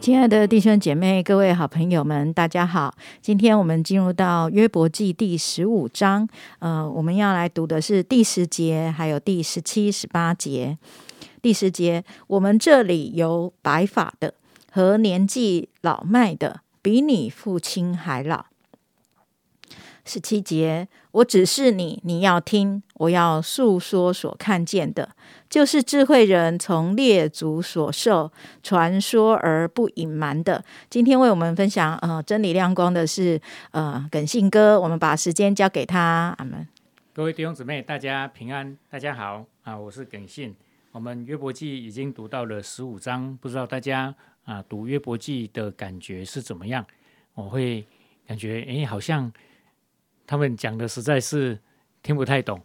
亲爱的弟兄姐妹、各位好朋友们，大家好！今天我们进入到约伯记第十五章，呃，我们要来读的是第十节，还有第十七、十八节。第十节，我们这里有白发的和年纪老迈的，比你父亲还老。十七节，我指示你，你要听，我要诉说所看见的，就是智慧人从列祖所受传说而不隐瞒的。今天为我们分享呃真理亮光的是呃耿信哥，我们把时间交给他。阿门。各位弟兄姊妹，大家平安，大家好啊！我是耿信。我们约伯记已经读到了十五章，不知道大家啊读约伯记的感觉是怎么样？我会感觉哎，好像。他们讲的实在是听不太懂，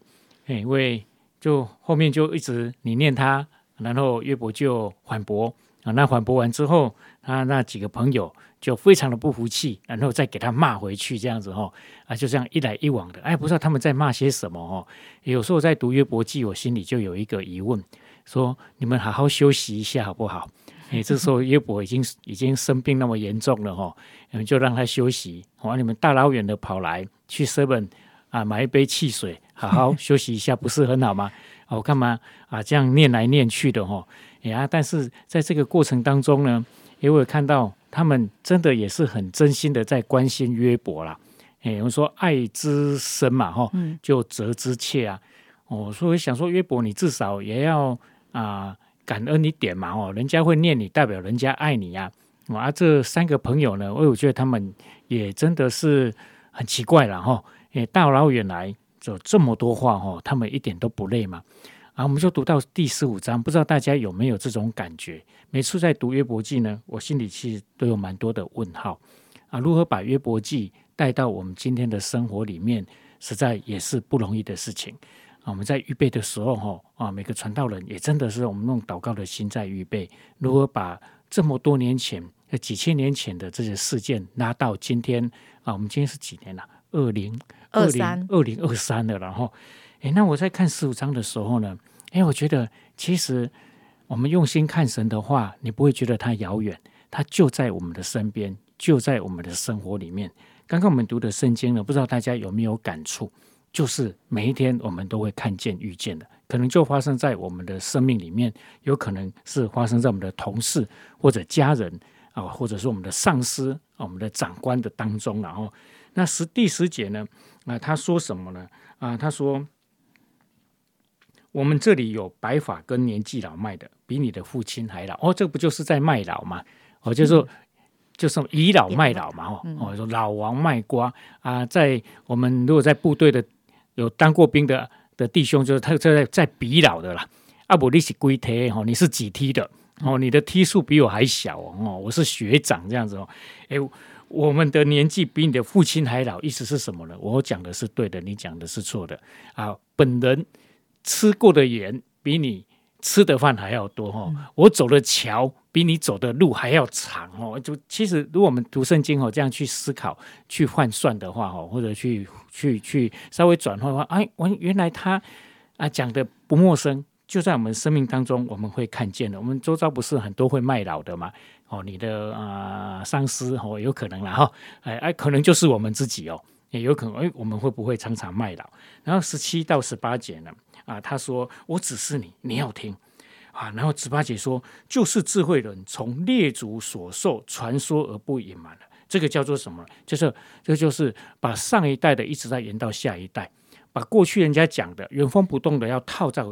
因为就后面就一直你念他，然后约伯就反驳啊，那反驳完之后，他那几个朋友就非常的不服气，然后再给他骂回去，这样子哈啊，就这样一来一往的，哎，不知道他们在骂些什么哦。有时候在读约伯记，我心里就有一个疑问，说你们好好休息一下好不好？哎，这时候约伯已经已经生病那么严重了哈，你们就让他休息。哇，你们大老远的跑来去 seven 啊买一杯汽水，好好 休息一下，不是很好吗？我干嘛啊这样念来念去的哈？哎呀，但是在这个过程当中呢，因为看到他们真的也是很真心的在关心约伯啦。哎，我们说爱之深嘛哈，就责之切啊。哦，所以想说约伯，你至少也要啊。感恩一点嘛哦，人家会念你，代表人家爱你呀。啊，这三个朋友呢，我我觉得他们也真的是很奇怪了哈。诶，大老远来走这么多话哈，他们一点都不累嘛。啊，我们就读到第十五章，不知道大家有没有这种感觉？每次在读约伯记呢，我心里其实都有蛮多的问号啊。如何把约伯记带到我们今天的生活里面，实在也是不容易的事情。我们在预备的时候，哈啊，每个传道人也真的是我们用祷告的心在预备，如何把这么多年前、几千年前的这些事件拉到今天啊？我们今天是几年了？二零二零二零二三了。然后，哎，那我在看十五章的时候呢，哎，我觉得其实我们用心看神的话，你不会觉得它遥远，它就在我们的身边，就在我们的生活里面。刚刚我们读的圣经呢，不知道大家有没有感触？就是每一天我们都会看见、遇见的，可能就发生在我们的生命里面，有可能是发生在我们的同事或者家人啊，或者是我们的上司、我们的长官的当中。然后，那十第十节呢？啊，他说什么呢？啊，他说：“我们这里有白发跟年纪老迈的，比你的父亲还老。”哦，这不就是在卖老吗？哦，就是说。就是倚老卖老嘛，哦，哦，说老王卖瓜啊，在我们如果在部队的有当过兵的的弟兄，就是他在在比老的啦。阿伯你是龟梯哦，你是几梯的哦？你的梯数比我还小哦，我是学长这样子哦。哎，我们的年纪比你的父亲还老，意思是什么呢？我讲的是对的，你讲的是错的啊。本人吃过的盐比你。吃的饭还要多哈，我走的桥比你走的路还要长哦。就其实，如果我们读圣经哦，这样去思考、去换算的话哦，或者去去去稍微转换的话，哎，我原来他啊讲的不陌生，就在我们生命当中，我们会看见的。我们周遭不是很多会卖老的嘛？哦，你的啊上司哦，有可能了哈，哎哎，可能就是我们自己哦，也有可能哎，我们会不会常常卖老？然后十七到十八节呢？啊，他说：“我指示你，你要听啊。”然后十八姐说：“就是智慧人从列祖所受传说而不隐瞒了。”这个叫做什么？就是这就是把上一代的一直在延到下一代，把过去人家讲的原封不动的要套在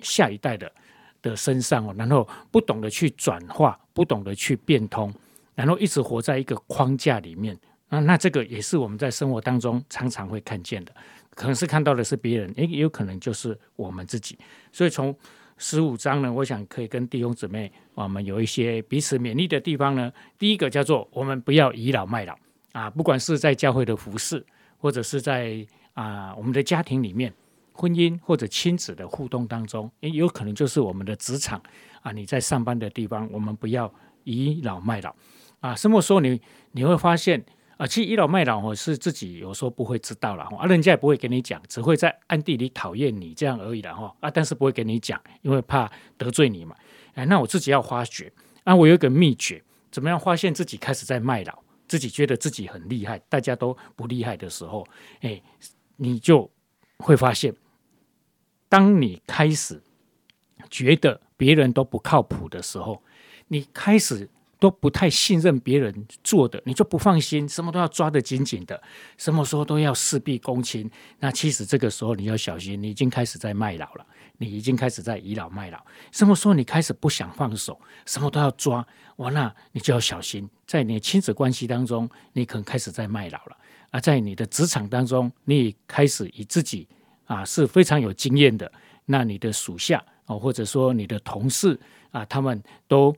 下一代的的身上哦。然后不懂得去转化，不懂得去变通，然后一直活在一个框架里面。那那这个也是我们在生活当中常常会看见的。可能是看到的是别人，也有可能就是我们自己。所以从十五章呢，我想可以跟弟兄姊妹我们有一些彼此勉励的地方呢。第一个叫做我们不要倚老卖老啊，不管是在教会的服饰，或者是在啊我们的家庭里面、婚姻或者亲子的互动当中，也，有可能就是我们的职场啊，你在上班的地方，我们不要倚老卖老啊。什么时候你你会发现？啊，其实倚老卖老哦，是自己有时候不会知道了，啊，人家也不会跟你讲，只会在暗地里讨厌你这样而已了哈，啊，但是不会跟你讲，因为怕得罪你嘛。哎，那我自己要发觉，啊，我有一个秘诀，怎么样发现自己开始在卖老，自己觉得自己很厉害，大家都不厉害的时候，哎，你就会发现，当你开始觉得别人都不靠谱的时候，你开始。都不太信任别人做的，你就不放心，什么都要抓得紧紧的，什么时候都要事必躬亲。那其实这个时候你要小心，你已经开始在卖老了，你已经开始在倚老卖老。什么时候你开始不想放手，什么都要抓，哇，那你就要小心，在你亲子关系当中，你可能开始在卖老了；而在你的职场当中，你开始以自己啊是非常有经验的，那你的属下哦，或者说你的同事啊，他们都。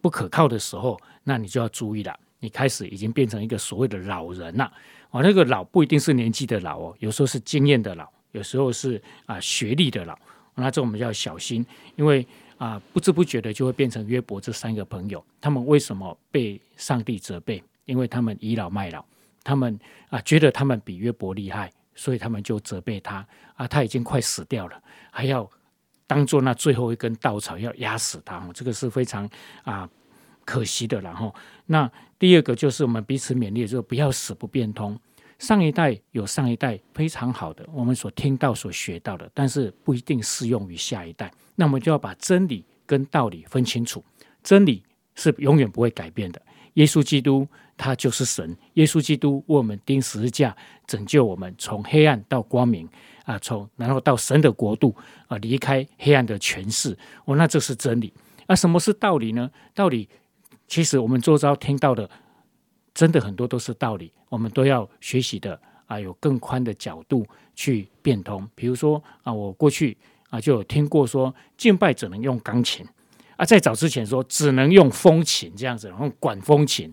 不可靠的时候，那你就要注意了。你开始已经变成一个所谓的老人了。哦，那个老不一定是年纪的老哦，有时候是经验的老，有时候是啊学历的老。那这我们就要小心，因为啊不知不觉的就会变成约伯这三个朋友。他们为什么被上帝责备？因为他们倚老卖老，他们啊觉得他们比约伯厉害，所以他们就责备他啊。他已经快死掉了，还要。当做那最后一根稻草要压死他，这个是非常啊可惜的。然后，那第二个就是我们彼此勉励，就不要死不变通。上一代有上一代非常好的，我们所听到、所学到的，但是不一定适用于下一代。那我们就要把真理跟道理分清楚。真理是永远不会改变的。耶稣基督他就是神，耶稣基督为我们钉十字架，拯救我们从黑暗到光明。啊，从然后到神的国度啊，离开黑暗的权势，哦，那这是真理。那什么是道理呢？道理其实我们周遭听到的，真的很多都是道理，我们都要学习的啊，有更宽的角度去变通。比如说啊，我过去啊就有听过说，敬拜只能用钢琴啊，在早之前说只能用风琴这样子，然后管风琴，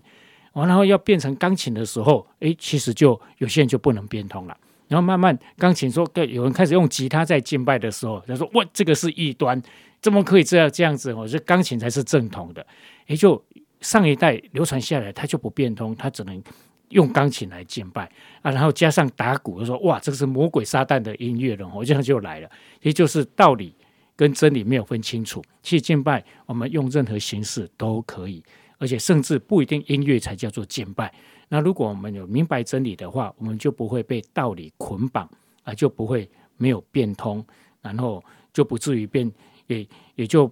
完然后要变成钢琴的时候，诶，其实就有些人就不能变通了。然后慢慢钢琴说，对，有人开始用吉他在敬拜的时候，他说：“哇，这个是异端，怎么可以这样这样子？我说钢琴才是正统的。”也就上一代流传下来，他就不变通，他只能用钢琴来敬拜啊。然后加上打鼓，说：“哇，这个是魔鬼撒旦的音乐了。”我这样就来了，也就是道理跟真理没有分清楚。其实敬拜我们用任何形式都可以，而且甚至不一定音乐才叫做敬拜。那如果我们有明白真理的话，我们就不会被道理捆绑啊，就不会没有变通，然后就不至于变，也也就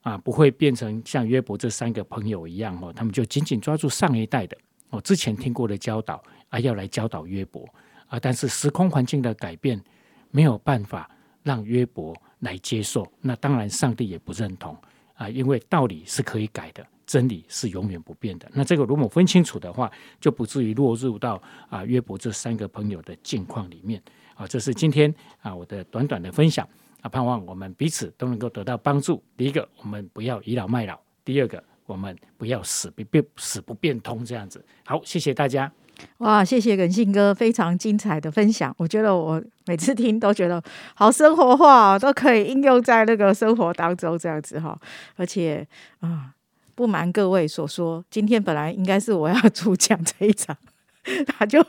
啊不会变成像约伯这三个朋友一样哦，他们就紧紧抓住上一代的哦之前听过的教导啊，要来教导约伯啊，但是时空环境的改变没有办法让约伯来接受，那当然上帝也不认同啊，因为道理是可以改的。真理是永远不变的。那这个如果分清楚的话，就不至于落入到啊约伯这三个朋友的境况里面啊。这是今天啊我的短短的分享啊，盼望我们彼此都能够得到帮助。第一个，我们不要倚老卖老；第二个，我们不要死不变死不变通这样子。好，谢谢大家。哇，谢谢耿信哥非常精彩的分享。我觉得我每次听都觉得好生活化，都可以应用在那个生活当中这样子哈。而且啊。不瞒各位所说，今天本来应该是我要 主讲这一场，他就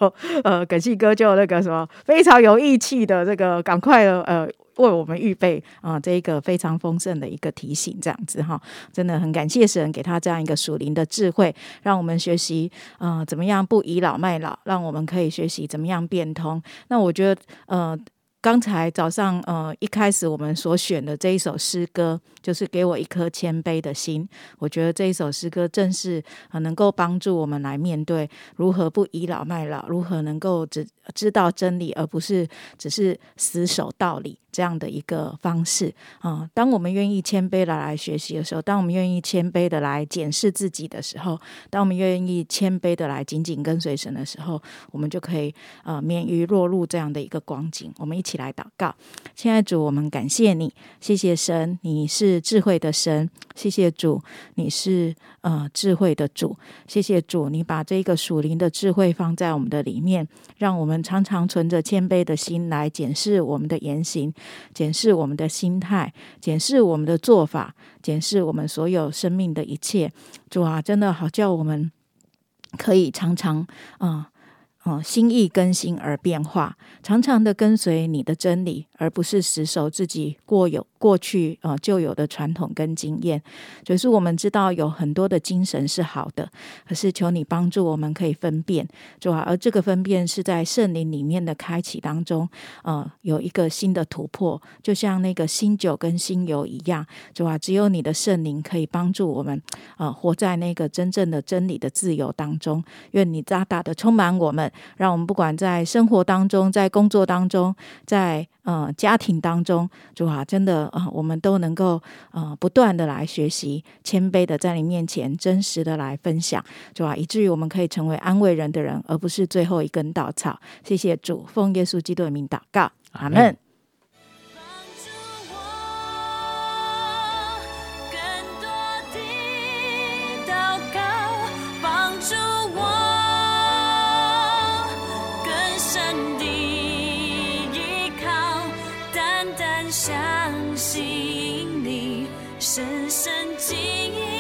呃，耿信哥就那个什么非常有义气的这个，赶快呃为我们预备啊，这一个非常丰盛的一个提醒，这样子哈，真的很感谢神给他这样一个属灵的智慧，让我们学习啊怎么样不倚老卖老，让我们可以学习怎么样变通。那我觉得呃。刚才早上，呃，一开始我们所选的这一首诗歌，就是给我一颗谦卑的心。我觉得这一首诗歌正是啊，能够帮助我们来面对如何不倚老卖老，如何能够只知道真理，而不是只是死守道理。这样的一个方式啊，当我们愿意谦卑的来学习的时候，当我们愿意谦卑的来检视自己的时候，当我们愿意谦卑的来紧紧跟随神的时候，我们就可以呃免于落入这样的一个光景。我们一起起来祷告，亲爱主，我们感谢你，谢谢神，你是智慧的神，谢谢主，你是呃智慧的主，谢谢主，你把这个属灵的智慧放在我们的里面，让我们常常存着谦卑的心来检视我们的言行。检视我们的心态，检视我们的做法，检视我们所有生命的一切。主啊，真的好叫我们可以常常啊哦心意更新而变化，常常的跟随你的真理，而不是死守自己过有过去呃旧有的传统跟经验。就是我们知道有很多的精神是好的，可是求你帮助我们可以分辨，主啊，而这个分辨是在圣灵里面的开启当中，呃，有一个新的突破，就像那个新酒跟新油一样，主啊，只有你的圣灵可以帮助我们，呃，活在那个真正的真理的自由当中。愿你大大的充满我们，让我们不管在生活当中，在工作当中，在呃家庭当中，主啊，真的啊，我们都能够呃不断的来学习，谦卑的在你面前真实的来分享，主啊，以至于我们可以成为安慰人的人，而不是最后一根稻草。谢谢主，奉耶稣基督的名祷告，阿门。相信你深深记忆